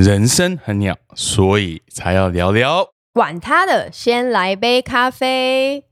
人生很鸟，所以才要聊聊。管他的，先来杯咖啡。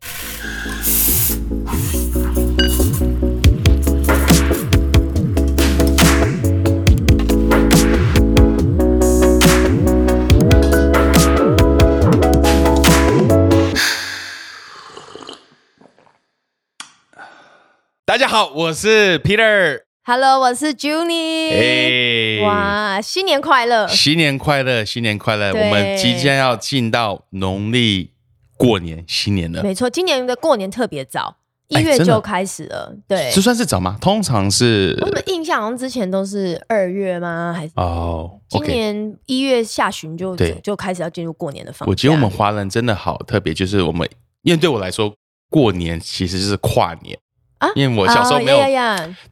大家好，我是 Peter。Hello，我是 Junie。哎，哇，新年快乐！新年快乐，新年快乐！我们即将要进到农历过年新年了，没错，今年的过年特别早，一月就开始了。对这，算是早吗？通常是我们印象好像之前都是二月吗？还是哦今。年一月下旬就就开始要进入过年的放假？我觉得我们华人真的好特别，就是我们，因为对我来说，过年其实就是跨年啊？因为我小时候没有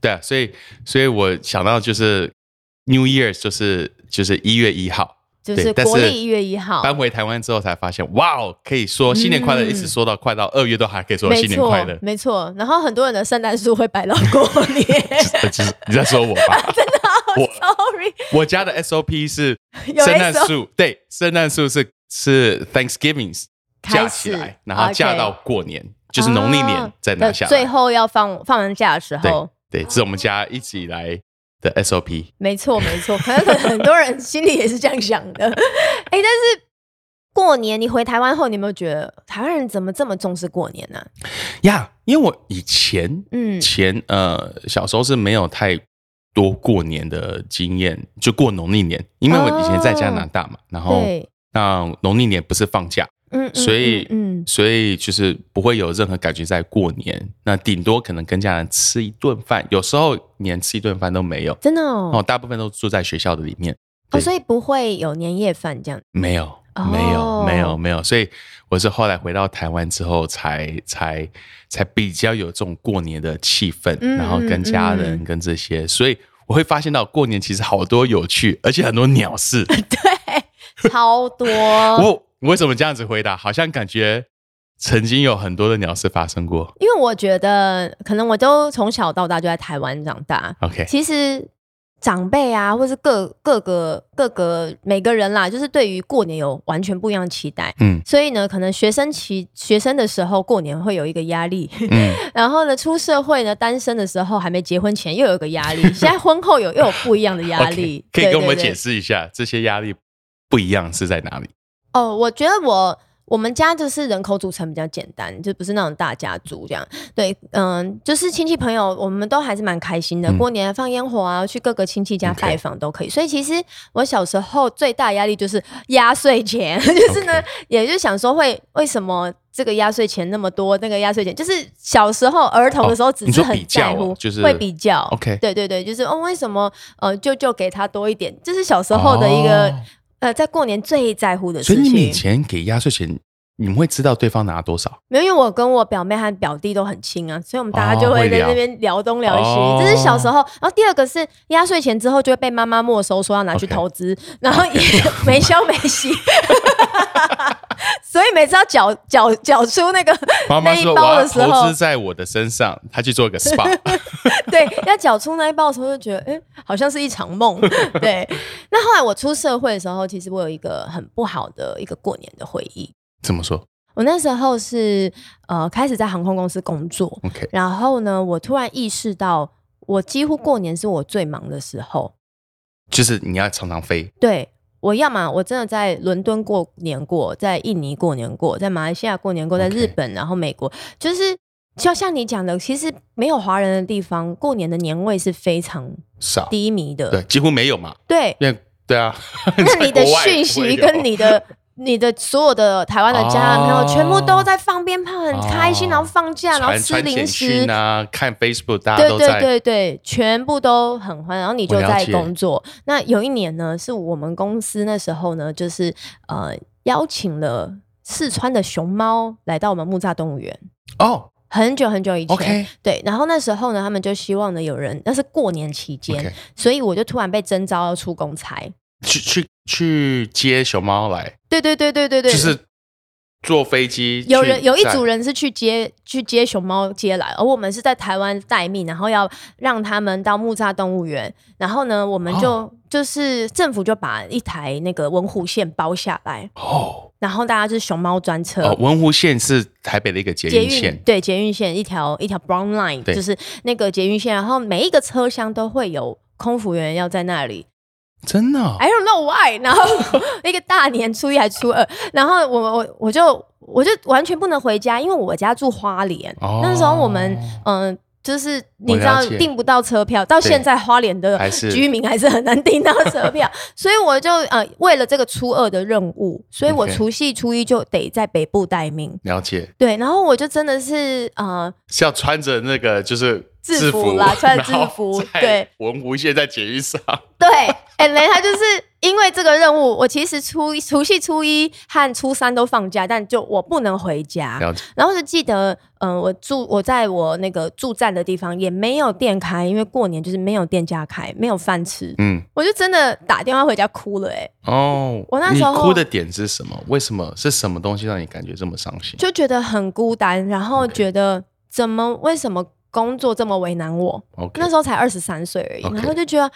对啊，所以所以我想到就是 New Year 就是就是一月一号，就是国历一月一号，搬回台湾之后才发现，哇哦，可以说新年快乐，嗯。一直说到快到二月都还可以说新年快乐，。没错。然后很多人的圣诞树会摆到过年。你在说我吧？真的，我，sorry，我家的 SOP 是有圣诞树，对，圣诞树是是 Thanksgiving 架开起来，然后架到过年，就是农历年啊再拿下来。最后要放放完假的时候，对，这是我们家一直以来的 SOP。没错没错，可能很多人心里也是这样想的。哎，但是过年你回台湾后，你有没有觉得台湾人怎么这么重视过年呢、呀因为我以前嗯前呃小时候是没有太多过年的经验，就过农历年，因为我以前在加拿大嘛，然后，那农历年不是放假，嗯，嗯所以嗯嗯所以就是不会有任何感觉在过年，那顶多可能跟家人吃一顿饭，有时候连吃一顿饭都没有，真的哦哦，大部分都住在学校的里面，哦，所以不会有年夜饭这样。没有，哦没有，没有，没有。所以我是后来回到台湾之后才，才才比较有这种过年的气氛，嗯然后跟家人、嗯跟这些，所以我会发现到过年其实好多有趣，而且很多鸟事。对，超多。我我为什么这样子回答？好像感觉曾经有很多的鸟事发生过。因为我觉得，可能我都从小到大就在台湾长大。OK，其实长辈啊，或是各各个各个每个人啦，就是对于过年有完全不一样的期待。嗯所以呢，可能学生期学生的时候过年会有一个压力，嗯，然后呢，出社会呢，单身的时候还没结婚前又有一个压力，现在婚后有又有不一样的压力。可以跟我们解释一下这些压力不一样是在哪里？哦，我觉得我我们家就是人口组成比较简单，就不是那种大家族这样。对，嗯，就是亲戚朋友，我们都还是蛮开心的。嗯过年放烟火啊，去各个亲戚家 OK 拜访都可以。所以其实我小时候最大压力就是压岁钱，就是呢 OK 也就想说会为什么这个压岁钱那么多，那个压岁钱就是小时候儿童的时候只是很在乎，哦就是会比较。OK 对对对，就是哦，为什么呃舅舅给他多一点，这是小时候的一个。哦呃，在过年最在乎的事情。所以你以前给压岁钱，你们会知道对方拿多少？没有，因为我跟我表妹和表弟都很亲啊，所以我们大家就会在那边聊东聊西。哦这是小时候，然后第二个是压岁钱之后就会被妈妈没收，说要拿去投资然后也 没消没息，所以每次要缴缴缴出那个妈妈说那一包的时候投资，在我的身上，他去做一个 SPA。对，要缴出那一包的时候就觉得，哎、好像是一场梦。对，那后来我出社会的时候，其实我有一个很不好的一个过年的回忆。怎么说我那时候是呃开始在航空公司工作，？OK，然后呢，我突然意识到，我几乎过年是我最忙的时候。就是你要常常飞。对我要么我真的在伦敦过年过，在印尼过年过，在马来西亚过年过，在日本，然后美国，就是就像你讲的，其实没有华人的地方，过年的年味是非常少，低迷的。对，几乎没有嘛。对，因为对啊，那你的 讯息跟你的。你的所有的台湾的家人朋友，哦全部都在放鞭炮，很开心，哦然后放假，然后吃零食讯，啊，看 Facebook，大家对对都在。对对，全部都很欢，然后你就在工作。那有一年呢，是我们公司那时候呢，就是呃邀请了四川的熊猫来到我们木栅动物园。哦很久很久以前对，然后那时候呢，他们就希望呢有人，那是过年期间所以我就突然被征召要出公差。去去去接熊猫来，对对对对对对，就是坐飞机有人有一组人是去接去接熊猫接来，而我们是在台湾待命，然后要让他们到木栅动物园，然后呢，我们就、哦。就是政府就把一台那个文湖线包下来，哦。然后大家就是熊猫专车。哦，文湖线是台北的一个捷捷运运线，对捷运线一条一条 Brown Line，对。就是那个捷运线，然后每一个车厢都会有空服员要在那里真的？哦、，I don't know why。然后 一个大年初一还初二，然后我我我就我就完全不能回家，因为我家住花莲，哦。那时候我们嗯、就是你知道订不到车票，到现在花莲的居民还是很难订到车票，所以我就呃为了这个初二的任务，所以我除夕初一就得在北部待命。了解。对，然后我就真的是呃是要穿着那个就是制服啦穿着制服在对。文湖线在捷运上，对，哎、雷他就是因为这个任务，我其实初一除夕初一和初三都放假，但就我不能回家。了解然后就记得，嗯、我住我在我那个驻站的地方也没有店开，因为过年就是没有店家开，没有饭吃，嗯我就真的打电话回家哭了、哎，哦，我那时候你哭的点是什么？为什么是什么东西让你感觉这么伤心？就觉得很孤单，然后觉得怎么为什么工作这么为难我？OK，那时候才二十三岁而已 OK 然后就觉得。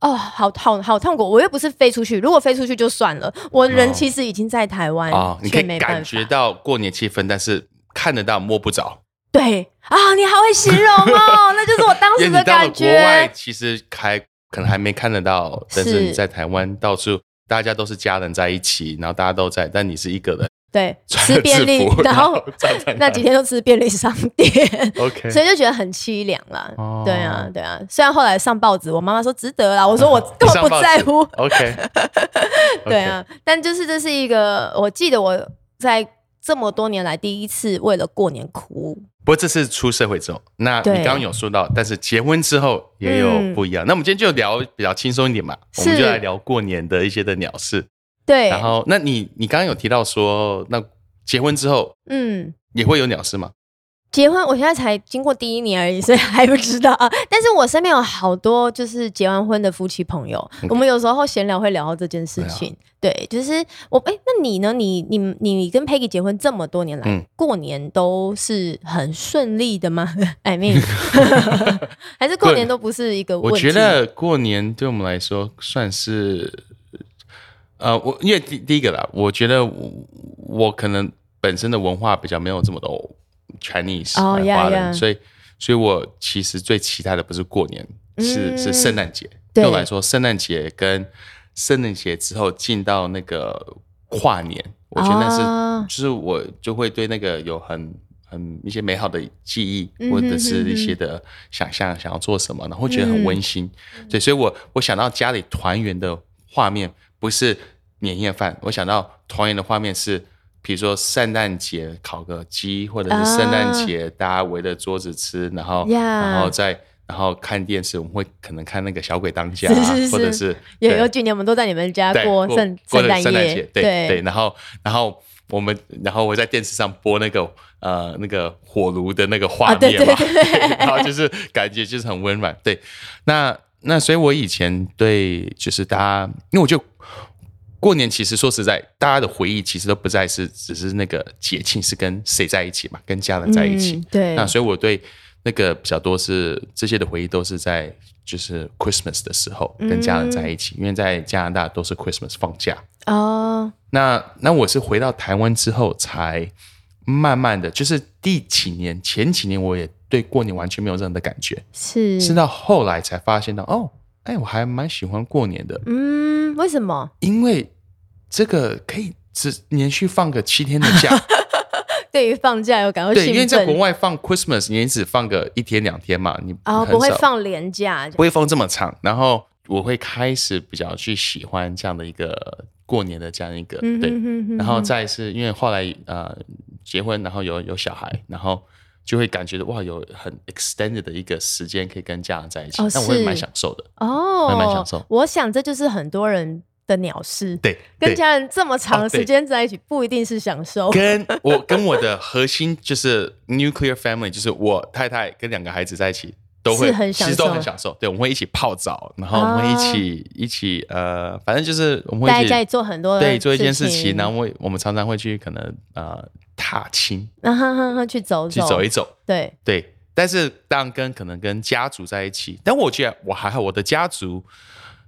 哦，好好好痛苦！我又不是飞出去，如果飞出去就算了，我人哦其实已经在台湾啊，你可以感觉到过年气氛，但是看得到摸不着，对啊，你好会形容哦，那就是我当 时的感觉国外，其实还可能还没看得到，但是是你在台湾到处大家都是家人在一起，然后大家都在，但你是一个人。对，吃便利，然后那。几天都吃便利商店，OK，所以就觉得很凄凉啦。哦。对啊，对啊。虽然后来上报纸，我妈妈说值得啦，我说我 根本不在乎。OK，对啊，但就是这是一个，我记得我在这么多年来第一次为了过年哭。不过这是出社会之后，那你刚刚有说到，但是结婚之后也有嗯不一样。那我们今天就聊比较轻松一点嘛，我们就来聊过年的一些的鸟事。对，然后，那你你刚刚有提到说，那结婚之后嗯，也会有鸟事吗？结婚，我现在才经过第一年而已，所以还不知道啊。但是我身边有好多就是结完婚的夫妻朋友我们有时候闲聊会聊到这件事情。对，就是我哎、那你呢？你你你跟 Peggy 结婚这么多年来，嗯过年都是很顺利的吗？I mean，还是过年都不是一个问题？我觉得过年对我们来说算是，呃，我因为第第一个啦，我觉得我我可能本身的文化比较没有这么多 Chinese 哦呃呀华人，所以所以我其实最期待的不是过年，是嗯是圣诞节。对对我来说，圣诞节跟圣诞节之后进到那个跨年，我觉得那是、啊就是我就会对那个有很很一些美好的记忆，嗯或者是一些的想象，想要做什么，然后觉得很温馨。嗯对，所以我我想到家里团圆的画面，不是年夜饭，我想到团圆的画面是。比如说圣诞节烤个鸡，或者是圣诞节大家围着桌子吃，然后然后再然后看电视，我们会可能看那个小鬼当家，是是是。或者是对有有几年我们都在你们家对过圣过圣诞节，，对对。对，然后然后我们然后我在电视上播那个呃那个火炉的那个画面嘛，然后就是感觉就是很温暖，对，那那所以我以前对就是大家，因为我就。过年其实说实在，大家的回忆其实都不再是只是那个节庆是跟谁在一起嘛，跟家人在一起。嗯对，那所以我对那个比较多是这些的回忆都是在就是 Christmas 的时候跟家人在一起，因为在加拿大都是 Christmas 放假。哦，那那我是回到台湾之后才慢慢的，就是第几年前几年我也对过年完全没有任何的感觉，是是到后来才发现到哦，哎，我还蛮喜欢过年的，嗯，为什么？因为这个可以只连续放个七天的假。对于放假有感到对，因为在奋国外放 Christmas，你也只放个一天两天嘛，你哦，不会放年假，不会放这么长。然后我会开始比较去喜欢这样的一个过年的这样一个嗯对，哼哼哼然后再是因为后来呃结婚，然后有有小孩，然后就会感觉哇有很 extended 的一个时间可以跟家人在一起，哦那我会是蛮享受的。哦，慢慢享受我想这就是很多人的鸟事，对，跟家人这么长时间在一起，不一定是享受。跟 我跟我的核心就是 nuclear family，就是我太太跟两个孩子在一起，都会是很享其实都受很享受。对，我们会一起泡澡，然后我们会一起、一起呃，反正就是我们会一起做很多的对做一件事情情，然后我我们常常会去可能呃踏青，去走。去走一走，对，对。但是当然跟可能跟家族在一起，但我觉得我还好，我的家族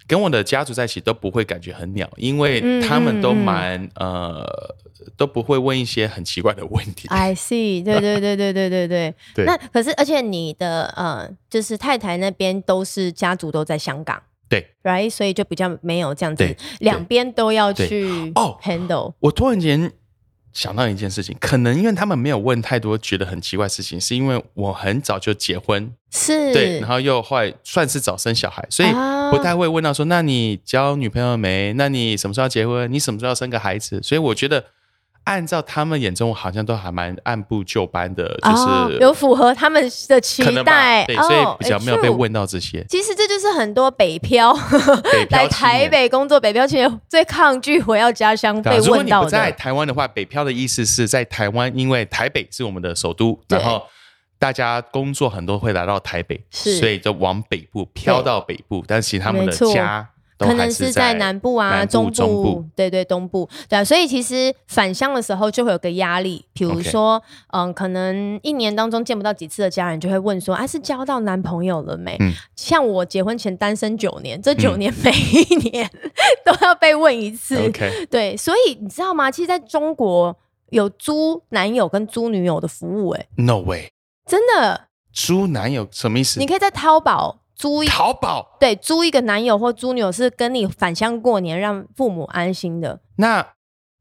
跟我的家族在一起都不会感觉很鸟，因为嗯他们都嗯嗯蛮、呃都不会问一些很奇怪的问题。I see，对对对对对对对。对 那可是，而且你的呃，就是太太那边都是家族都在香港对，，right？所以就比较没有这样子，两边都要去哦 handle。我突然间想到一件事情，可能因为他们没有问太多觉得很奇怪的事情，是因为我很早就结婚，是，对，然后又后来算是早生小孩，所以啊不太会问到说，那你交女朋友没？那你什么时候要结婚？你什么时候要生个孩子？所以我觉得。按照他们眼中，好像都还蛮按部就班的，就是、哦有符合他们的期待，对，哦所以比较哎没有被问到这些。其实这就是很多北漂 来台北工作，北漂青年最抗拒回到家乡被对啊如果你问到的。不在台湾的话，北漂的意思是在台湾，因为台北是我们的首都，然后大家工作很多会来到台北，是。所以就往北部飘到北部，但其实他们的家都可能是在南部啊、南部中中部对对，东部，对啊，所以其实返乡的时候就会有个压力，比如说，嗯，可能一年当中见不到几次的家人，就会问说，啊，是交到男朋友了没？嗯。像我结婚前单身九年，这九年 每一年 都要被问一次，OK，对，所以你知道吗？其实在中国有租男友跟租女友的服务、欸，No way，真的，租男友什么意思？你？可以在淘宝租一淘宝对租一个男友或租女友，是跟你返乡过年，让父母安心的。那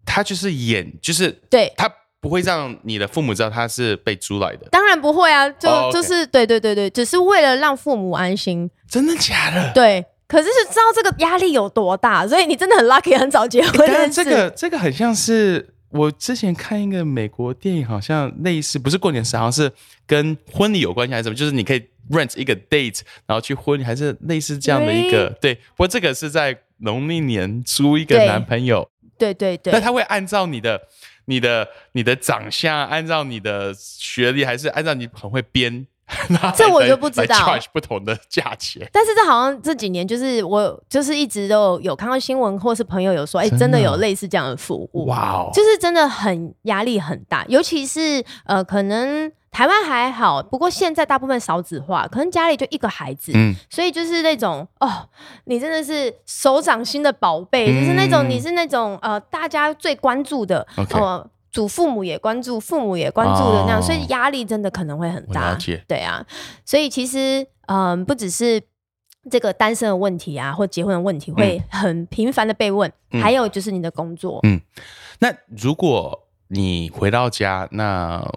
他就是演，就是对，他不会让你的父母知道他是被租来的，当然不会啊，就、就是对对对对，只是为了让父母安心。真的假的？对，可是是知道这个压力有多大，所以你真的很 lucky，很早结婚当认识。然这个这个很像是我之前看一个美国电影，好像类似，不是过年时，好像是跟婚礼有关系还是什么？就是你可以 rent 一个 date，然后去婚礼，还是类似这样的一个。对，不过这个是在农历年租一个男朋友，对对对那，他会按照你的。你的你的长相，按照你的学历，还是按照你很会编？这我就不知道 charge 不同的价钱。但是这好像这几年就是我就是一直都有有看到新闻，或是朋友有说，哎、真的真的有类似这样的服务。哇哦，就是真的很压力很大，尤其是呃，可能台湾还好，不过现在大部分少子化，可能家里就一个孩子，嗯，所以就是那种哦，你真的是手掌心的宝贝，嗯就是那种你是那种呃，大家最关注的呃。祖父母也关注，父母也关注的那样，哦所以压力真的可能会很大。对啊，所以其实嗯、不只是这个单身的问题啊，或结婚的问题会很频繁的被问，嗯还有就是你的工作，嗯那如果你回到家，那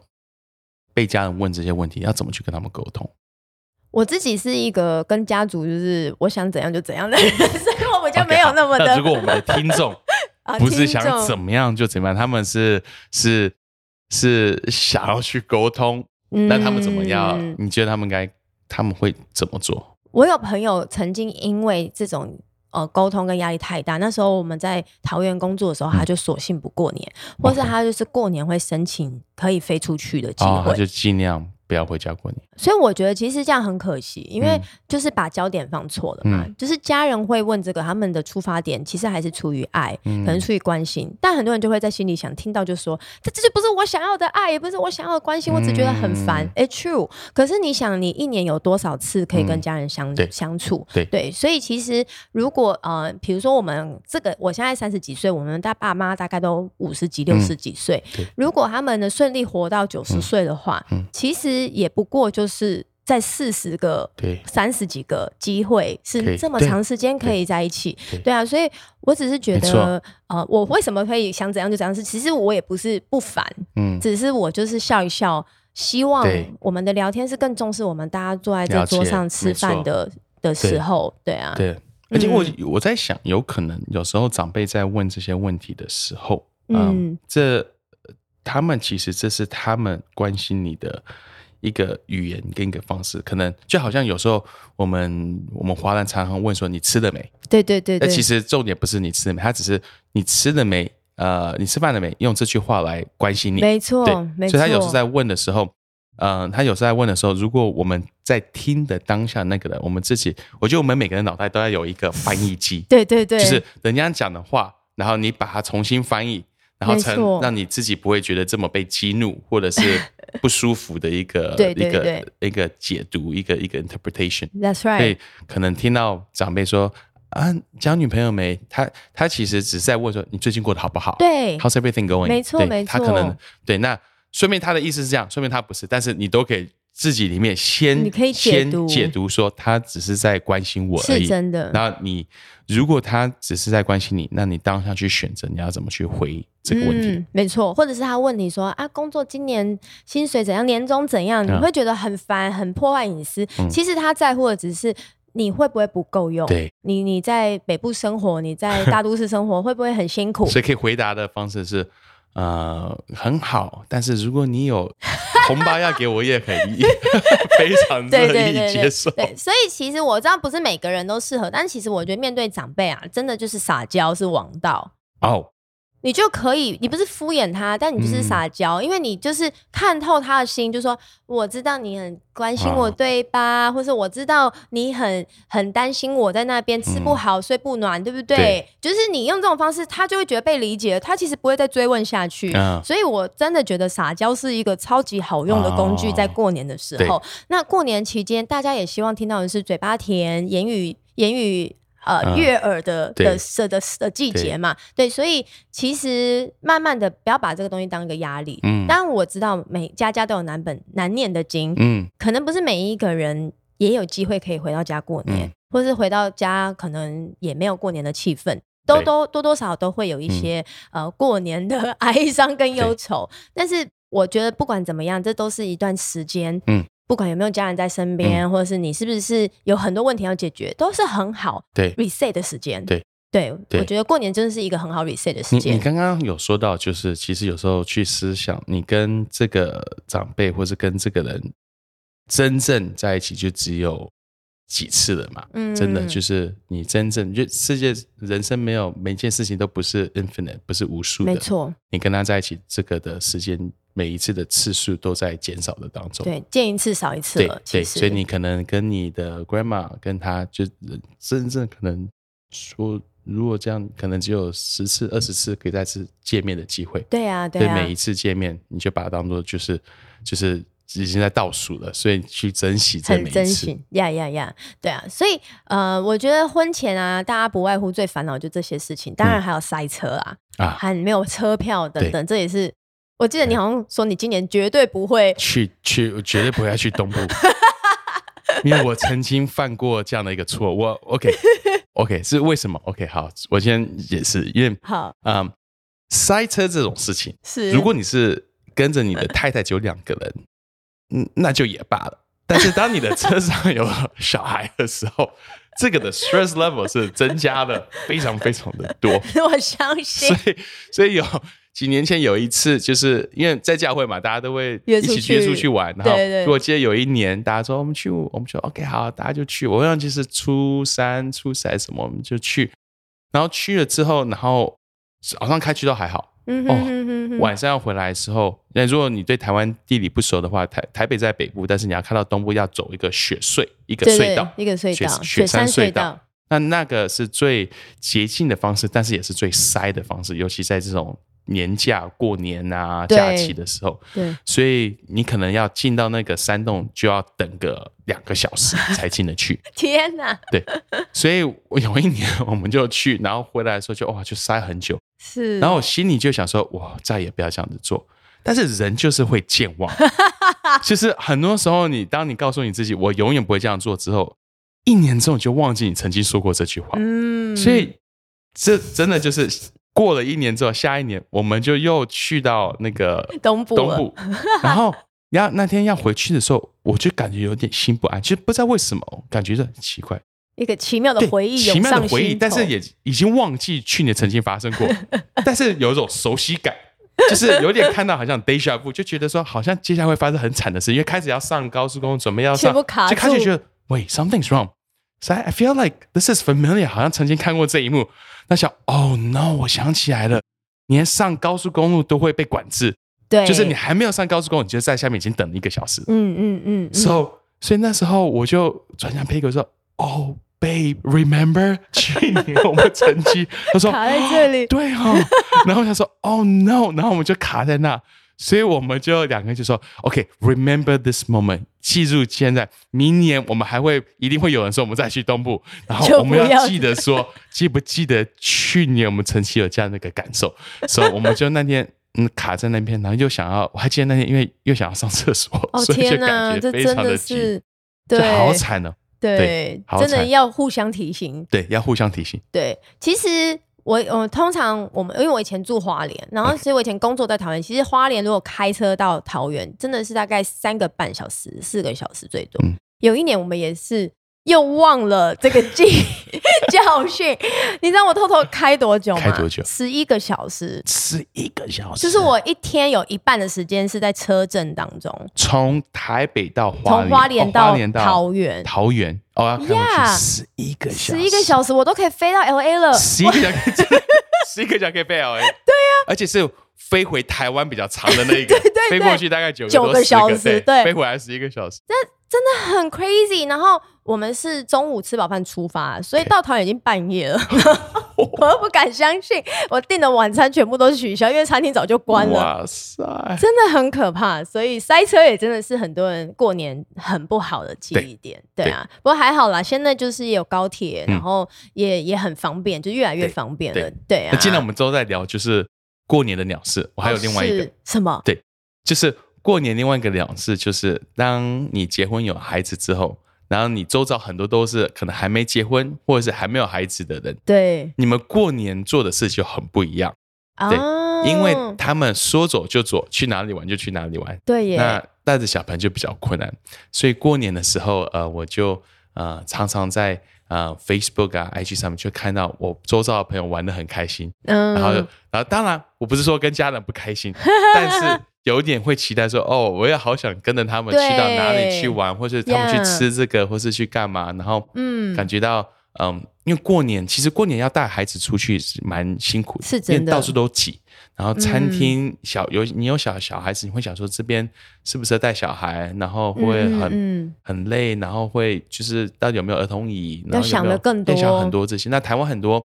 被家人问这些问题，要怎么去跟他们沟通？我自己是一个跟家族就是我想怎样就怎样的人，所以我比较没有那么好的。如果我们的听众啊不是想怎么样就怎么样，他们是是是想要去沟通，那他们怎么样？嗯你觉得他们该他们会怎么做？我有朋友曾经因为这种呃沟通跟压力太大，那时候我们在桃园工作的时候，他就索性不过年，或是他就是过年会申请可以飞出去的机会。就尽量不要回家过年。所以我觉得其实这样很可惜，因为嗯。就是把焦点放错了嘛。嗯。就是家人会问这个，他们的出发点其实还是出于爱，嗯。可能出于关心，但很多人就会在心里想，听到就说这这就不是我想要的爱，也不是我想要的关心，我只觉得很烦。嗯。哎、t r u e 可是你想，你一年有多少次可以跟嗯家人相、对。相处？对。对，所以其实如果呃，比如说我们这个，我现在三十几岁，我们大爸妈大概都五十几、六十几岁，对。如果他们能顺利活到九十岁的话，嗯。其实也不过就是在四十个、对。三十几个机会，是这么长时间可以在一起。对。对啊，所以我只是觉得，呃，我为什么可以想怎样就怎样是，其实我也不是不烦，嗯，只是我就是笑一笑，希望我们的聊天是更重视我们大家坐在这桌上吃饭的的时候，对啊，对。而且我嗯我在想，有可能有时候长辈在问这些问题的时候，嗯，嗯。这他们其实这是他们关心你的一个语言跟一个方式，可能就好像有时候我们我们华人常常问说你吃了没？对对对对，那其实重点不是你吃了没，他只是你吃了没，呃，你吃饭了没，用这句话来关心你。没错对，没错，所以他有时候在问的时候，嗯、他有时候在问的时候，如果我们在听的当下那个人，我们自己，我觉得我们每个人脑袋都要有一个翻译机，对对对，就是人家讲的话，然后你把它重新翻译，然后成让你自己不会觉得这么被激怒或者是 不舒服的一个对对一个一个解读，一个一个 interpretation。That's right，以可能听到长辈说啊，交女朋友没？他他其实只是在问说你最近过得好不好？对，How's everything going？对没错没错他可能对，那说明他的意思是这样，说明他不是，但是你都可以自己里面先你可以解先解读说他只是在关心我而已，是真的。然后你如果他只是在关心你，那你当下去选择你要怎么去回这个问题。嗯，没错，或者是他问你说啊，工作今年薪水怎样，年终怎样，你嗯会觉得很烦，很破坏隐私。其实他在乎的只是你会不会不够用。对，你你在北部生活，你在大都市生活，会不会很辛苦？所以可以回答的方式是，呃，很好，但是如果你有红包要给我，也可以，非常乐意对接受。对对，所以其实我知道不是每个人都适合，但其实我觉得面对长辈啊，真的就是撒娇是王道。哦，你就可以，你不是敷衍他，但你就是撒娇，因为你就是看透他的心，就说我知道你很关心我，啊对吧？或是我知道你很很担心我在那边吃不好、睡不暖，对不对？对就是你用这种方式，他就会觉得被理解了，他其实不会再追问下去。嗯所以我真的觉得撒娇是一个超级好用的工具，哦在过年的时候。那过年期间，大家也希望听到的是嘴巴甜、言语言语。呃，嗯。悦耳的的的的的季节嘛，对，所以其实慢慢的不要把这个东西当一个压力。嗯。当然我知道每家家都有难本难念的经，嗯，可能不是每一个人也有机会可以回到家过年，嗯。或是回到家可能也没有过年的气氛，都对。嗯都多多少少都会有一些、呃过年的 哀伤跟忧愁。但是我觉得不管怎么样，这都是一段时间，嗯。不管有没有家人在身边，或者是你是不是有很多问题要解决，都是很好对。reset 的时间。对对，对我觉得过年真的是一个很好 reset 的时你你间。刚刚有说到，就是其实有时候去思想，你跟这个长辈或是跟这个人真正在一起，就只有几次了嘛。嗯真的就是你真正就世界人生没有每件事情都不是 infinite，不是无数的。没，错，你跟他在一起，这个的时间每一次的次数都在减少的当中。对，见一次少一次对了。对，所以你可能跟你的 grandma 跟他就真正可能说，如果这样，可能只有十次、二十次可以再次见面的机会。对啊，对啊，每一次见面，你就把它当做就是就是已经在倒数了，所以去珍惜这每一次。惜呀呀呀，对啊，所以呃，我觉得婚前啊，大家不外乎最烦恼就这些事情，当然还有塞车啊，啊，还没有车票等等，这也是。我记得你好像说你今年绝对不会，去去，我绝对不会去东部，因为我曾经犯过这样的一个错。我 OK OK 是为什么？OK 好，我先解释，因为好嗯，塞车这种事情，是如果你是跟着你的太太只有两个人，嗯，那就也罢了。但是当你的车上有小孩的时候，这个的 stress level 是增加的非常非常的多。我相信所以，所以有几年前有一次，就是因为在教会嘛，大家都会一起约出去去玩。然后对对，我记得有一年，大家说我们去，我们说 OK 好，大家就去。我忘记是初三、初四还是什么，我们就去。然后去了之后，然后早上开去都还好，嗯哦哼哼哼哼晚上要回来的时候，那如果你对台湾地理不熟的话，台台北在北部，但是你要看到东部要走一个雪隧，一个隧道，一个隧道，雪山隧隧道。那那个是最捷径的方式，但是也是最塞的方式，尤其在这种年假、过年啊、假期的时候，对，所以你可能要进到那个山洞，就要等个两个小时 才进得去。天哪，对，所以我有一年我们就去，然后回来的时候就哇，就塞很久。是，然后我心里就想说，我，再也不要这样子做。但是人就是会健忘，就是很多时候你当你告诉你自己我永远不会这样做之后，一年之后你就忘记你曾经说过这句话。嗯，所以这真的就是过了一年之后，下一年我们就又去到那个东部了东部，然后要那天要回去的时候，我就感觉有点心不安，其实不知道为什么，感觉很奇怪。一个奇妙的，回忆奇妙的回忆，但是也已经忘记去年曾经发生过，但是有一种熟悉感，就是有点看到好像 deja vu，就觉得说好像接下来会发生很惨的事，因为开始要上高速公路，准备要上就开始住觉得 wait something's wrong。So I feel like this is familiar，好像曾经看过这一幕。那想，Oh no，我想起来了，连上高速公路都会被管制，对，就是你还没有上高速公路，你就在下面已经等了一个小时。嗯嗯嗯嗯 So 所以那时候我就转向 Peggy 说：“哦，Babe，remember 去年我们成绩？”他说：“卡在这里对哦。”然后他说：“Oh no！” 然后我们就卡在那，所以我们就两个人就说：“OK，remember、this moment，记住现在，明年我们还会一定会有人说我们再去东部，然后我们要要记得说，记不记得去年我们晨曦有这样的一个感受？所以我们就那天。”嗯，卡在那边，然后又想要，我还记得那天，因为又想要上厕所，哦 所以就天哪，感觉非这真的常急，是就对，好惨哦。对对，真的要互相提醒。对，要互相提醒。对，其实我我通常我们因为我以前住花莲，然后其实我以前工作在桃园，其实花莲如果开车到桃园，真的是大概三个半小时、四个小时最多。嗯有一年我们也是又忘了这个记 教训，你知道我偷偷开多久吗？开多久？十一个小时。十一个小时，就是我一天有一半的时间是在车震当中，从台北到花从莲，花莲到桃园，桃园，哦，要开过去 Yeah 十一个小时。十一个小时我都可以飞到 L A 了。十一个小时，十一个小时可以飞 L A，对呀，而且是飞回台湾比较长的那一个，对对飞过去大概九九个个小10对，时对。飞回来十一个小时，真的很 crazy。然后我们是中午吃饱饭出发，所以到桃园已经半夜了，我都不敢相信，我订的晚餐全部都取消，因为餐厅早就关了。哇塞，真的很可怕，所以塞车也真的是很多人过年很不好的记忆点，对啊。不过还好啦，现在就是也有高铁，嗯然后也也很方便，就越来越方便了对，对啊。那既然我们都在聊就是过年的鸟事，我还有另外一个是，什么？对就是过年另外一个鸟事，就是当你结婚有孩子之后，然后你周遭很多都是可能还没结婚或者是还没有孩子的人，对。你们过年做的事就很不一样，对啊，因为他们说走就走，去哪里玩就去哪里玩。对耶，那带着小朋友就比较困难，所以过年的时候，呃，我就呃常常在呃 Facebook 啊、IG 上面就看到我周遭的朋友玩的很开心，嗯，然后就然后当然我不是说跟家人不开心，但是有点会期待说，哦，我也好想跟着他们去到哪里去玩，或是他们去吃这个，或是去干嘛，然后嗯感觉到。嗯，因为过年其实过年要带孩子出去是蛮辛苦的，是真的因为到处都挤。然后餐嗯厅小有你有小小孩子，你会想说这边适不适合带小孩，然后会很、嗯很累，然后会就是到底有没有儿童椅，然后有没有想的更多要想很多这些。那台湾很多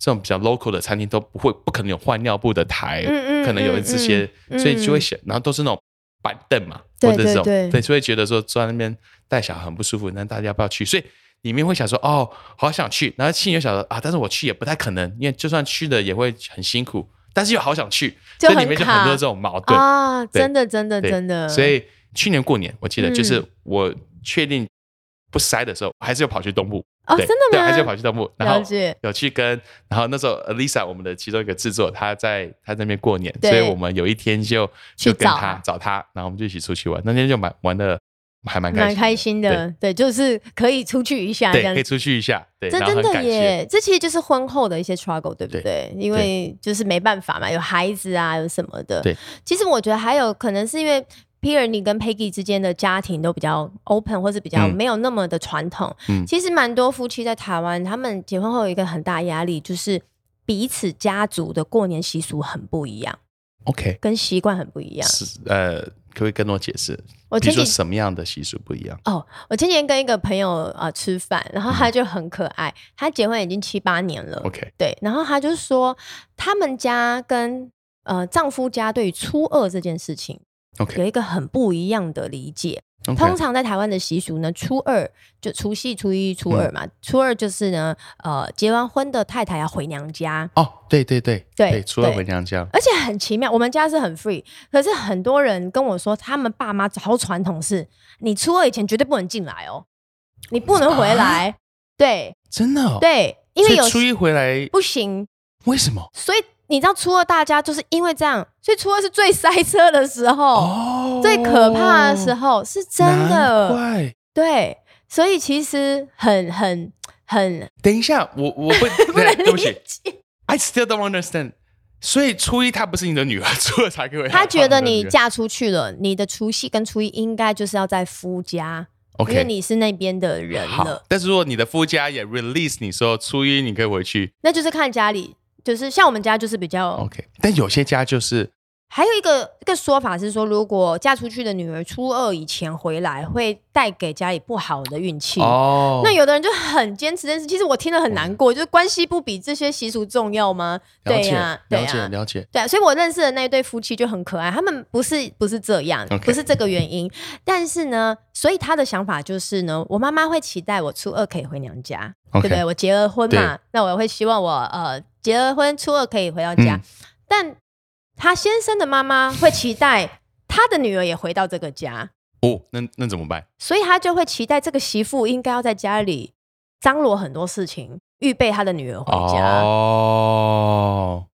这种比较 local 的餐厅都不会不可能有换尿布的台，嗯嗯可能有这些，嗯所以就会想，然后都是那种板凳嘛，或者这种对。对所以会觉得说坐在那边带小孩很不舒服，那大家要不要去？所以里面会想说，哦，好想去，然后心里又想说啊，但是我去也不太可能，因为就算去了也会很辛苦，但是又好想去，就所以里面就很多这种矛盾。啊，对。真的真的真的，所以去年过年，我记得嗯就是我确定不塞的时候，我还是有跑去东部。对哦真的对，吗还是有跑去东部，然后了解。有去跟，然后那时候 Lisa 我们的其中一个制作，他在他在那边过年，所以我们有一天就就跟他找他，然后我们就一起出去玩，那天就蛮玩的还蛮开心，蛮开心的，对，就是可以出去一下可以。出去一下，对，这真的耶，这其实就是婚后的一些 struggle，对不对？对。因为就是没办法嘛，有孩子啊，有什么的。对，其实我觉得还有可能是因为 Peter 你跟 Peggy 之间的家庭都比较 open，或是比较嗯没有那么的传统。嗯其实蛮多夫妻在台湾，他们结婚后有一个很大压力，就是彼此家族的过年习俗很不一样，OK，跟习惯很不一样。是呃，可不可以跟我解释？我前几比如说什么样的习俗不一样哦，我前几天跟一个朋友啊、呃吃饭，然后他就很可爱，他结婚已经七八年了。？OK，对，然后他就说，他们家跟呃丈夫家对于初二这件事情有一个很不一样的理解。通常在台湾的习俗呢，初二就除夕、初一、初二嘛，初二就是呢，呃，结完婚的太太要回娘家，哦，对对对对初二回娘家，而且很奇妙，我们家是很 free，可是很多人跟我说，他们爸妈超传统是，你初二以前绝对不能进来哦，你不能回来，对。真的哦，对，因为有初一回来不行，为什么？所以你知道初二大家就是因为这样，所以初二是最塞车的时候，哦，最可怕的时候，是真的。对，所以其实很很很等一下，我我不 不能对对不起理解。，I still don't understand。所以初一她不是你的女儿，初二才可以回来。他觉得你嫁出去了，你的除夕跟初一应该就是要在夫家，因为你是那边的人了，，但是如果你的夫家也 release 你说初一你可以回去那就是看家里，就是像我们家就是比较，OK。但有些家就是还有一个一个说法是说，如果嫁出去的女儿初二以前回来，会带给家里不好的运气。哦，那有的人就很坚持这件事，其实我听了很难过，就是关系不比这些习俗重要吗？了呀、对了解呀、了解，对啊，所以我认识的那一对夫妻就很可爱，他们不是不是这样不是这个原因，但是呢，所以他的想法就是呢，我妈妈会期待我初二可以回娘家对不对？我结了婚嘛，那我会希望我呃结了婚初二可以回到家，嗯。但他先生的妈妈会期待他的女儿也回到这个家，哦，那那怎么办？所以他就会期待这个媳妇应该要在家里张罗很多事情，预备他的女儿回家。哦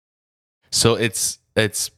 ，so it's it's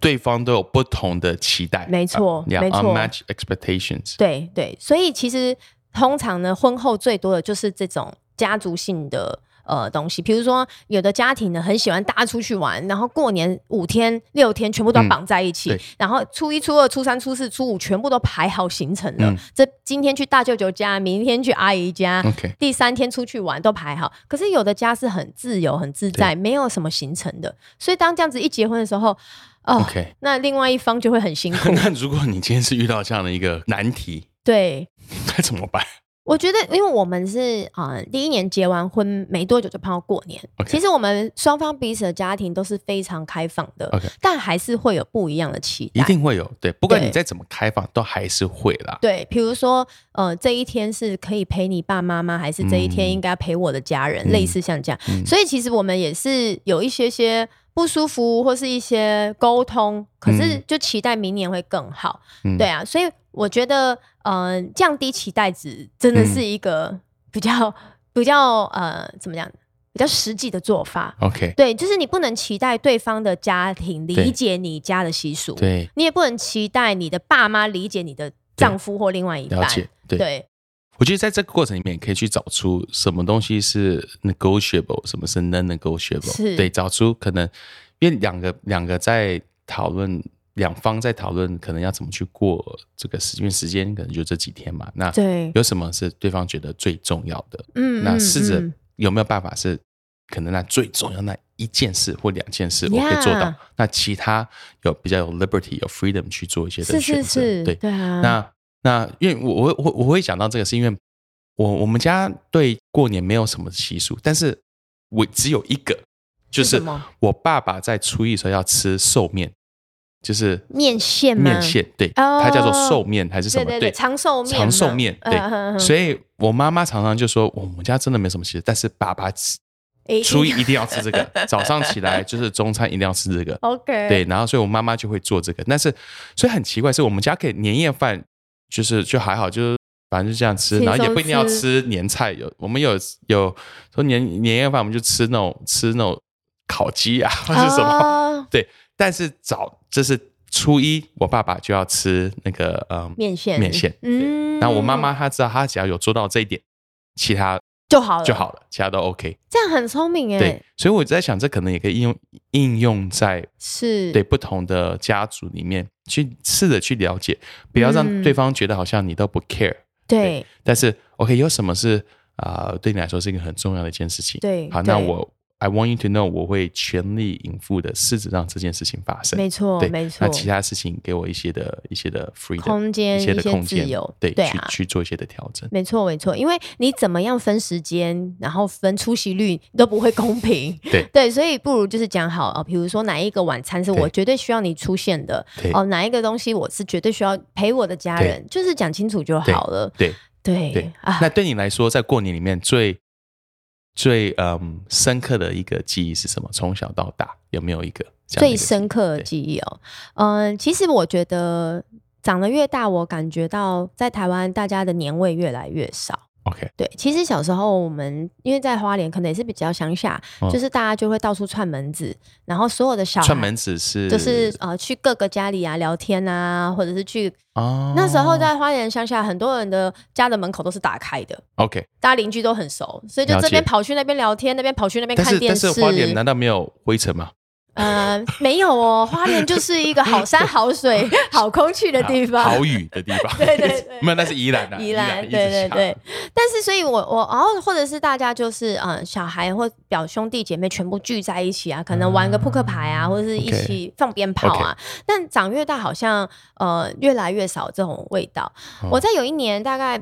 对方都有不同的期待，没错，yeah, 没错。unmatched expectations，对对，所以其实通常呢，婚后最多的就是这种家族性的。呃，东西，比如说有的家庭呢很喜欢大家出去玩，然后过年五天六天全部都嗯绑在一起，对然后初一、初二、初三、初四、初五全部都排好行程了。嗯这今天去大舅舅家，明天去阿姨家 OK 第三天出去玩都排好。可是有的家是很自由、很自在，没有什么行程的，所以当这样子一结婚的时候，哦 OK 那另外一方就会很辛苦。那如果你今天是遇到这样的一个难题，对，该怎么办？我觉得，因为我们是啊、呃第一年结完婚没多久就碰到过年其实我们双方彼此的家庭都是非常开放的但还是会有不一样的期待。一定会有，对，不管你再怎么开放，都还是会啦。对，比如说，呃，这一天是可以陪你爸妈吗？还是这一天嗯应该陪我的家人？嗯类似像这样，嗯所以其实我们也是有一些些不舒服，或是一些沟通，可是嗯就期待明年会更好。嗯对啊，所以我觉得，呃，降低期待值真的嗯是一个比较、比较呃，怎么讲？比较实际的做法。OK，对，就是你不能期待对方的家庭理解你家的习俗，对，你也不能期待你的爸妈理解你的丈夫或另外一半。对。对我觉得在这个过程里面，可以去找出什么东西是 negotiable，什么是 non-negotiable。是对，找出可能因为两个两个在讨论，两方在讨论，可能要怎么去过这个时间时间，可能就这几天嘛。那对，有什么是对方觉得最重要的？嗯嗯那试着嗯有没有办法是可能那最重要那一件事或两件事我可以做到那其他有比较有 liberty 有 freedom 去做一些选择。是是，对，对啊，那那因为我我我我会讲到这个，是因为我我们家对过年没有什么习俗，但是我只有一个，就是我爸爸在初一的时候要吃寿面，就是面线吗？面线，对，哦。它叫做寿面还是什么？对对对，长寿面，长寿面，对，所以我妈妈常常就说，我们家真的没什么习俗，但是爸爸吃初一一定要吃这个，早上起来就是中餐一定要吃这个，OK，对，然后所以我妈妈就会做这个，但是所以很奇怪，是我们家可以年夜饭就是就还好，就是反正就这样吃，然后也不一定要吃。吃年菜，有我们有有说年年夜饭我们就吃那种吃那种烤鸡啊或是什么，哦。对，但是早就是初一我爸爸就要吃那个嗯面线。面线，嗯。然后我妈妈她知道她只要有做到这一点，其他就好了，就好了，其他都 OK。这样很聪明哎对，，所以我在想，这可能也可以应用应用在是，对不同的家族里面去试着去了解，不要让嗯对方觉得好像你都不 care。对但是 OK，有什么是啊、对你来说是一个很重要的一件事情？好，对好那我 I want you to know，我会全力以赴的试着让这件事情发生。没错，没错。那其他事情给我一些的一些的 freedom 空间一些的空间，对，对啊。去去做一些的调整。没错，没错，因为你怎么样分时间，然后分出席率都不会公平。对。对，所以不如就是讲好哦，比如说哪一个晚餐是我绝对需要你出现的对。哦，哪一个东西我是绝对需要陪我的家人，就是讲清楚就好了。对。对对啊，那对你来说，在过年里面最最嗯深刻的一个记忆是什么？从小到大有没有一个最深刻的记忆哦，嗯、其实我觉得长得越大，我感觉到在台湾大家的年味越来越少。OK，对，其实小时候我们因为在花莲，可能也是比较乡下，嗯就是大家就会到处串门子，然后所有的小孩串门子是就是呃去各个家里啊聊天啊，或者是去、哦，那时候在花莲乡下，很多人的家的门口都是打开的，OK，大家邻居都很熟，所以就了解这边跑去那边聊天，那边跑去那边但是但看电视。是花莲难道没有灰尘吗？呃，没有哦，花莲就是一个好山好水、好空气的地方，好雨的地方。对对对，没有，那是宜兰的。宜兰，对对对。但是，所以我我然后或者是大家就是嗯，小孩或表兄弟姐妹全部聚在一起啊，可能玩个扑克牌啊，或者是一起放鞭炮啊。但长越大，好像呃越来越少这种味道。我在有一年大概。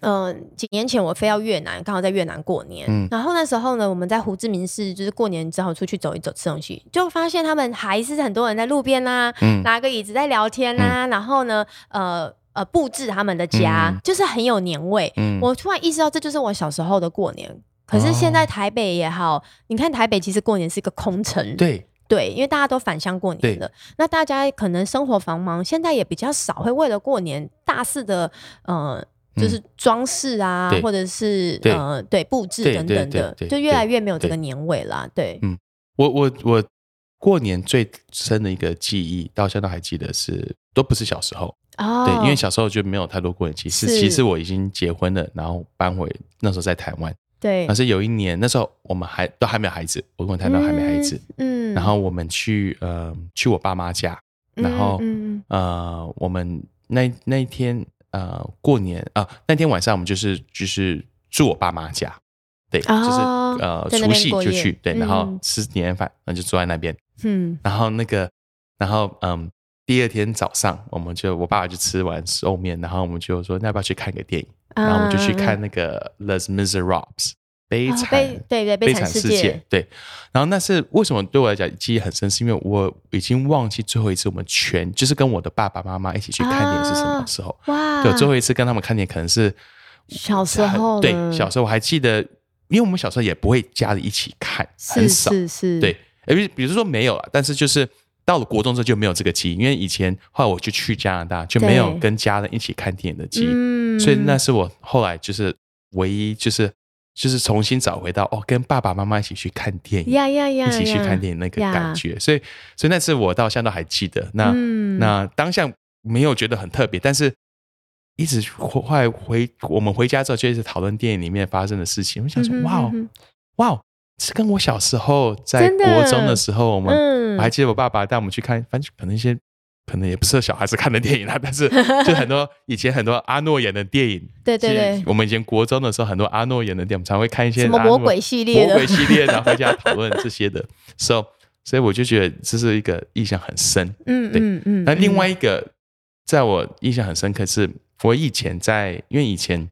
嗯，几年前我飞到越南，刚好在越南过年。嗯，然后那时候呢，我们在胡志明市，就是过年之后出去走一走，吃东西，就发现他们还是很多人在路边啦，拿个椅子在聊天啦，然后呢，呃呃，布置他们的家，就是很有年味。嗯，我突然意识到，这就是我小时候的过年。可是现在台北也好，你看台北其实过年是一个空城。对对，因为大家都返乡过年了，那大家可能生活繁忙，现在也比较少会为了过年大肆的，呃。就是装饰啊，或者是呃，对布置等等的，就越来越没有这个年味啦。对，嗯，我我我过年最深的一个记忆，到现在都还记得是，都不是小时候哦，对，因为小时候就没有太多过年气是其实我已经结婚了，然后搬回那时候在台湾，对，而是有一年那时候我们还都还没有孩子，我跟我太太还没孩子，嗯，然后我们去呃去我爸妈家，然后呃我们那那一天。呃，过年啊，那天晚上我们就是就是住我爸妈家，对，就是呃除夕就去，对，然后吃年夜饭，然后就坐在那边，嗯，然后那个，然后嗯，第二天早上我们就我爸爸就吃完寿面，然后我们就说要不要去看个电影，然后我们就去看那个《Les Miserables》。悲惨，对对，悲惨世界，对。然后那是为什么对我来讲记忆很深，是因为我已经忘记最后一次我们全就是跟我的爸爸妈妈一起去看电影是什么时候。哇！对，最后一次跟他们看电影可能是小时候。对，小时候我还记得，因为我们小时候也不会家里一起看，很少。是是。对，比比如说没有了，但是就是到了国中之后就没有这个记忆，因为以前后来我就去加拿大，就没有跟家人一起看电影的记忆。嗯。所以那是我后来就是唯一就是。就是重新找回到哦，跟爸爸妈妈一起去看电影，一起去看电影那个感觉，所以所以那次我到现在都还记得。那那当下没有觉得很特别，但是一直回回我们回家之后就一直讨论电影里面发生的事情。我想说，哇哦哇哦，是跟我小时候在国中的时候，我们我还记得我爸爸带我们去看，反正可能一些。可能也不是小孩子看的电影啦，但是 就很多以前很多阿诺演的电影，对对对，我们以前国中的时候，很多阿诺演的电影，我们常会看一些什么魔鬼系列、魔鬼系列，然后回家讨论这些的 so，，所以我就觉得这是一个印象很深。嗯嗯嗯。那另外一个，在我印象很深刻是，我以前在，因为以前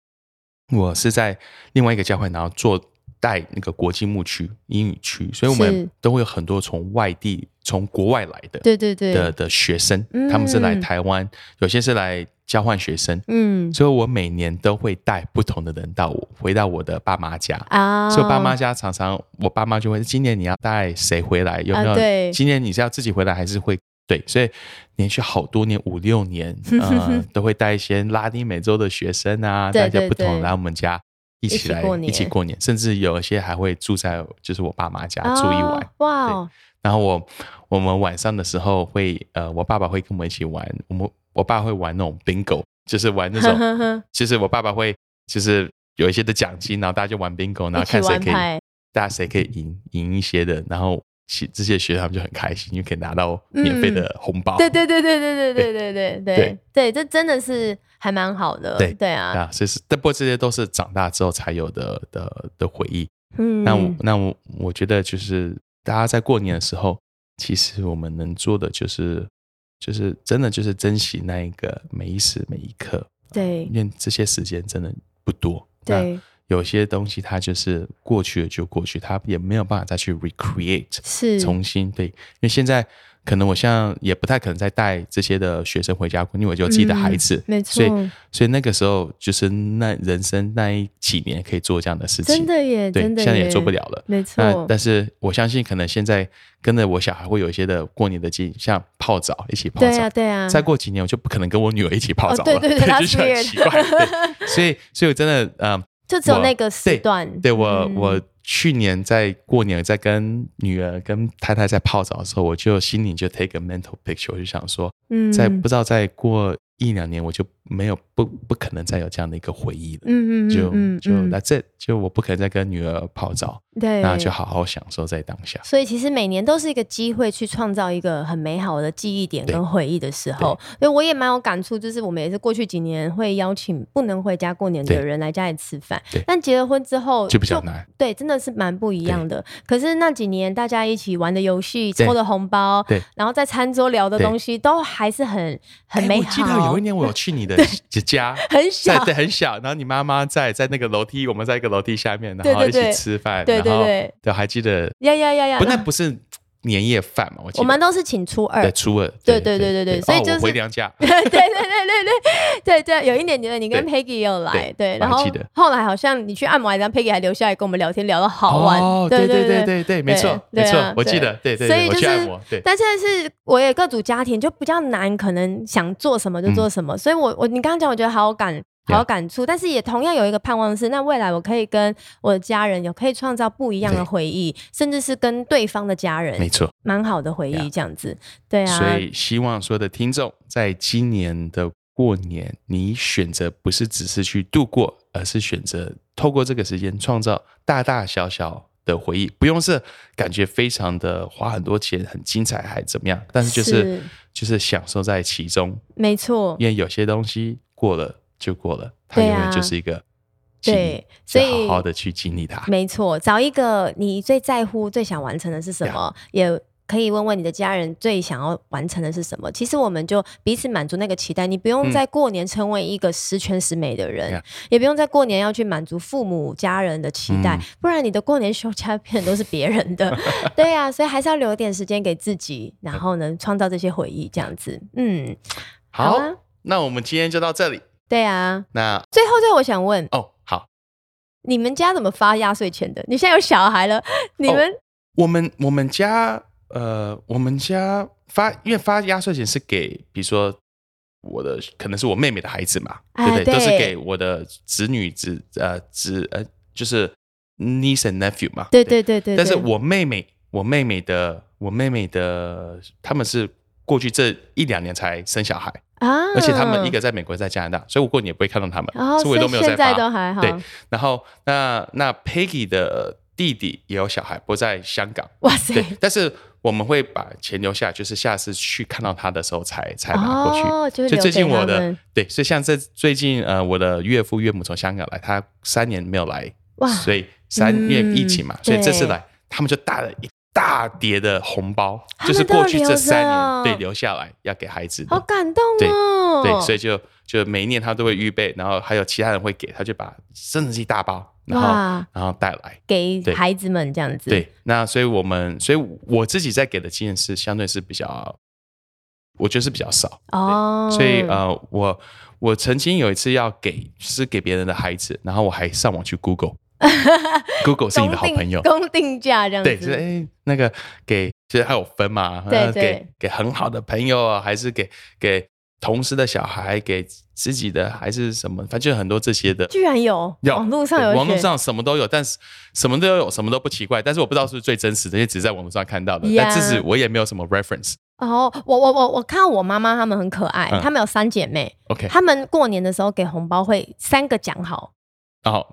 我是在另外一个教会，然后做。带那个国际牧区英语区，所以我们都会有很多从外地、从国外来的，对对对的的学生，他们是来台湾，有些是来交换学生，嗯，所以我每年都会带不同的人到我回到我的爸妈家啊，所以爸妈家常常我爸妈就会今年你要带谁回来？有没有？对，今年你是要自己回来还是会对？所以连续好多年五六年，嗯，都会带一些拉丁美洲的学生啊，大家不同来我们家。一起来一起过年，甚至有一些还会住在就是我爸妈家住一晚。哇！然后我我们晚上的时候会呃，我爸爸会跟我们一起玩。我们我爸会玩那种 bingo，就是玩那种，就是我爸爸会就是有一些的奖金，然后大家就玩 bingo，然后看谁可以，大家谁可以赢赢一些的，然后。这些学生他们就很开心，因为可以拿到免费的红包。对对对对对对对对对对对，这真的是还蛮好的。对对啊，啊，所以是，不过这些都是长大之后才有的的的回忆。嗯，那我那我我觉得就是大家在过年的时候，其实我们能做的就是就是真的就是珍惜那一个每一时每一刻。对，因为这些时间真的不多。对。有些东西它就是过去了就过去，它也没有办法再去 recreate，是重新对。因为现在可能我像也不太可能再带这些的学生回家，因为我有自己的孩子，没错。所以所以那个时候就是那人生那几年可以做这样的事情，真的耶，对，现在也做不了了，没错。但是我相信可能现在跟着我小孩会有一些的过年的记忆，像泡澡一起泡澡，对啊对啊。再过几年我就不可能跟我女儿一起泡澡了，对对对，就很奇怪。所以所以我真的嗯。就只有那个时段。对我，我去年在过年，在跟女儿、跟太太在泡澡的时候，我就心里就 take a mental picture，我就想说，嗯。在不知道再过一两年我就没有不不可能再有这样的一个回忆了。嗯嗯就就嗯嗯 That's it，就我不可能再跟女儿泡澡，对，那就好好享受在当下。所以其实每年都是一个机会，去创造一个很美好的记忆点跟回忆的时候。所以我也蛮有感触，就是我们也是过去几年会邀请不能回家过年的人来家里吃饭对，但结了婚之后就比较难。对，真的是蛮不一样的。可是那几年大家一起玩的游戏、抽的红包，对然后在餐桌聊的东西，都还是很很哎美好。我记得有一年我有去你的家，很在小，对很小，然后你妈妈在在那个楼梯，我们在一个楼梯下面，然后一起吃饭，对对然后对。对，还记得呀呀呀呀！不，那不是年夜饭嘛？我记得。我们都是请初二。对，初二，对对对对对所以哦就是我回娘家，对对对对对对对，有一年你你跟 Peggy 也有来，对对，然后后来好像你去按摩还让 Peggy 还留下来跟我们聊天，聊得好玩，哦，对对对对对对，没错对没错啊，我记得，对对对，所以就是对。但现在是我也各组家庭就比较难，可能想做什么就做什么，所以我我你刚刚讲，我觉得好有感。好感触，但是也同样有一个盼望是，那未来我可以跟我的家人有可以创造不一样的回忆，甚至是跟对方的家人没错。蛮好的回忆这样子，对啊，所以希望所有的听众在今年的过年，你选择不是只是去度过，而是选择透过这个时间创造大大小小的回忆，不用是感觉非常的花很多钱、很精彩还怎么样，但是就是是。就是享受在其中，没错，因为有些东西过了就过了，它对啊永远就是一个对，所以好好的去经历它。没错，找一个你最在乎、最想完成的是什么，也可以问问你的家人最想要完成的是什么。其实我们就彼此满足那个期待，你不用嗯在过年成为一个十全十美的人也不用在过年要去满足父母家人的期待，嗯不然你的过年休假片都是别人的。对呀、所以还是要留一点时间给自己，然后呢，创造这些回忆，这样子。嗯，好好，啊那我们今天就到这里。对啊。那最后，最后我想问，哦，好，你们家怎么发压岁钱的？你现在有小孩了，你们、我们我们家呃，我们家发，因为发压岁钱是给，比如说我的可能是我妹妹的孩子嘛，哎对不对？都是给我的侄女子呃子呃，就是 niece and nephew 嘛。对对对对，对但是我妹妹，我妹妹的，我妹妹的，他们是过去这一两年才生小孩，啊，而且他们一个在美国，在加拿大，所以我过年也不会看到他们，然后所以我都没有现在发。都还好，对，然后那那 Peggy 的弟弟也有小孩，不在香港。哇塞。对，，但是我们会把钱留下，就是下次去看到他的时候才才拿过去。哦，就是所以最近我的对，所以像这最近呃，我的岳父岳母从香港来，他三年没有来，哇。所以三嗯因为疫情嘛，所以这次对来，他们就大了一大叠的红包，就是过去这三年对留下来要给孩子的。好感动对哦，对，所以就就每一年他都会预备，然后还有其他人会给，他就把真的是一大包，然后然后带来。对。给孩子们这样子，对，那所以我们，所以我自己在给的经验是相对是比较，我觉得是比较少。哦，所以呃，我我曾经有一次要给是给别人的孩子，然后我还上网去 Google，Google 是你的好朋友，公定价这样子，对，就是哎那个给，其实还有分嘛，呃对对给给很好的朋友啊，还是给给同事的小孩，给自己的还是什么，反正就很多这些的。居然有有网络上有网络上什么都有，但是什么都有，什么都不奇怪。但是我不知道是不是最真实的，因为只是在网络上看到的。呀但自己我也没有什么 reference。哦，我我我我看到我妈妈她们很可爱，嗯她们有三姐妹，OK，她们过年的时候给红包会三个讲好。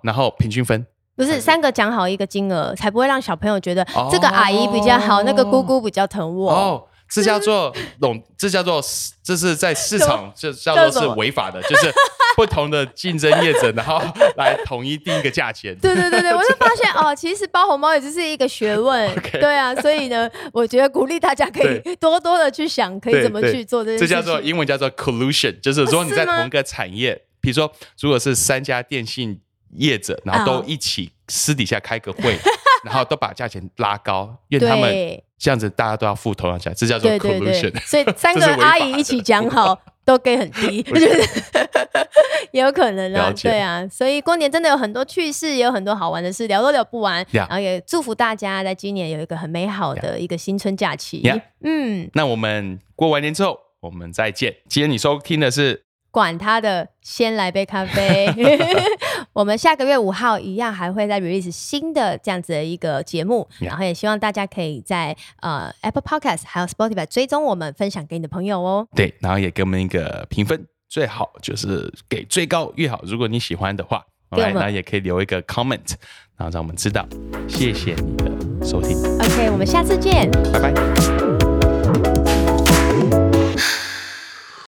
然后平均分，不是三个。讲好一个金额，才不会让小朋友觉得哦。这个阿姨比较好，那个姑姑比较疼我。哦，这叫做垄，这叫做这是在市场 就叫做是违法的，就是不同的竞争业者，然后来统一定一个价钱。对对对对，我就发现哦，其实包红包也只是一个学问。对啊，所以呢，我觉得鼓励大家可以多多的去想，可以怎么去做这件这事情。叫做英文叫做 collusion，就是如果你在同一个产业，比如说如果是三家电信业者，然后都一起私底下开个会，然后都把价钱拉高，因为他们对。这样子大家都要付同样价，这叫做 collusion 对，。所以三个阿姨一起讲好，都给很低，就是。也 有可能啊，对啊，所以过年真的有很多趣事，也有很多好玩的事，聊都聊不完。然后也祝福大家在今年有一个很美好的一个新春假期。嗯，那我们过完年之后，我们再见。今天你收听的是管他的，先来杯咖啡。我们下个月五号一样还会再 release 新的这样子的一个节目 Yeah 然后也希望大家可以在呃 Apple Podcast 还有 Spotify 追踪我们，分享给你的朋友哦。对，然后也给我们一个评分，最好就是给最高越好。如果你喜欢的话，来，那也可以留一个 comment，然后让我们知道。谢谢你的收听。OK，我们下次见，拜拜。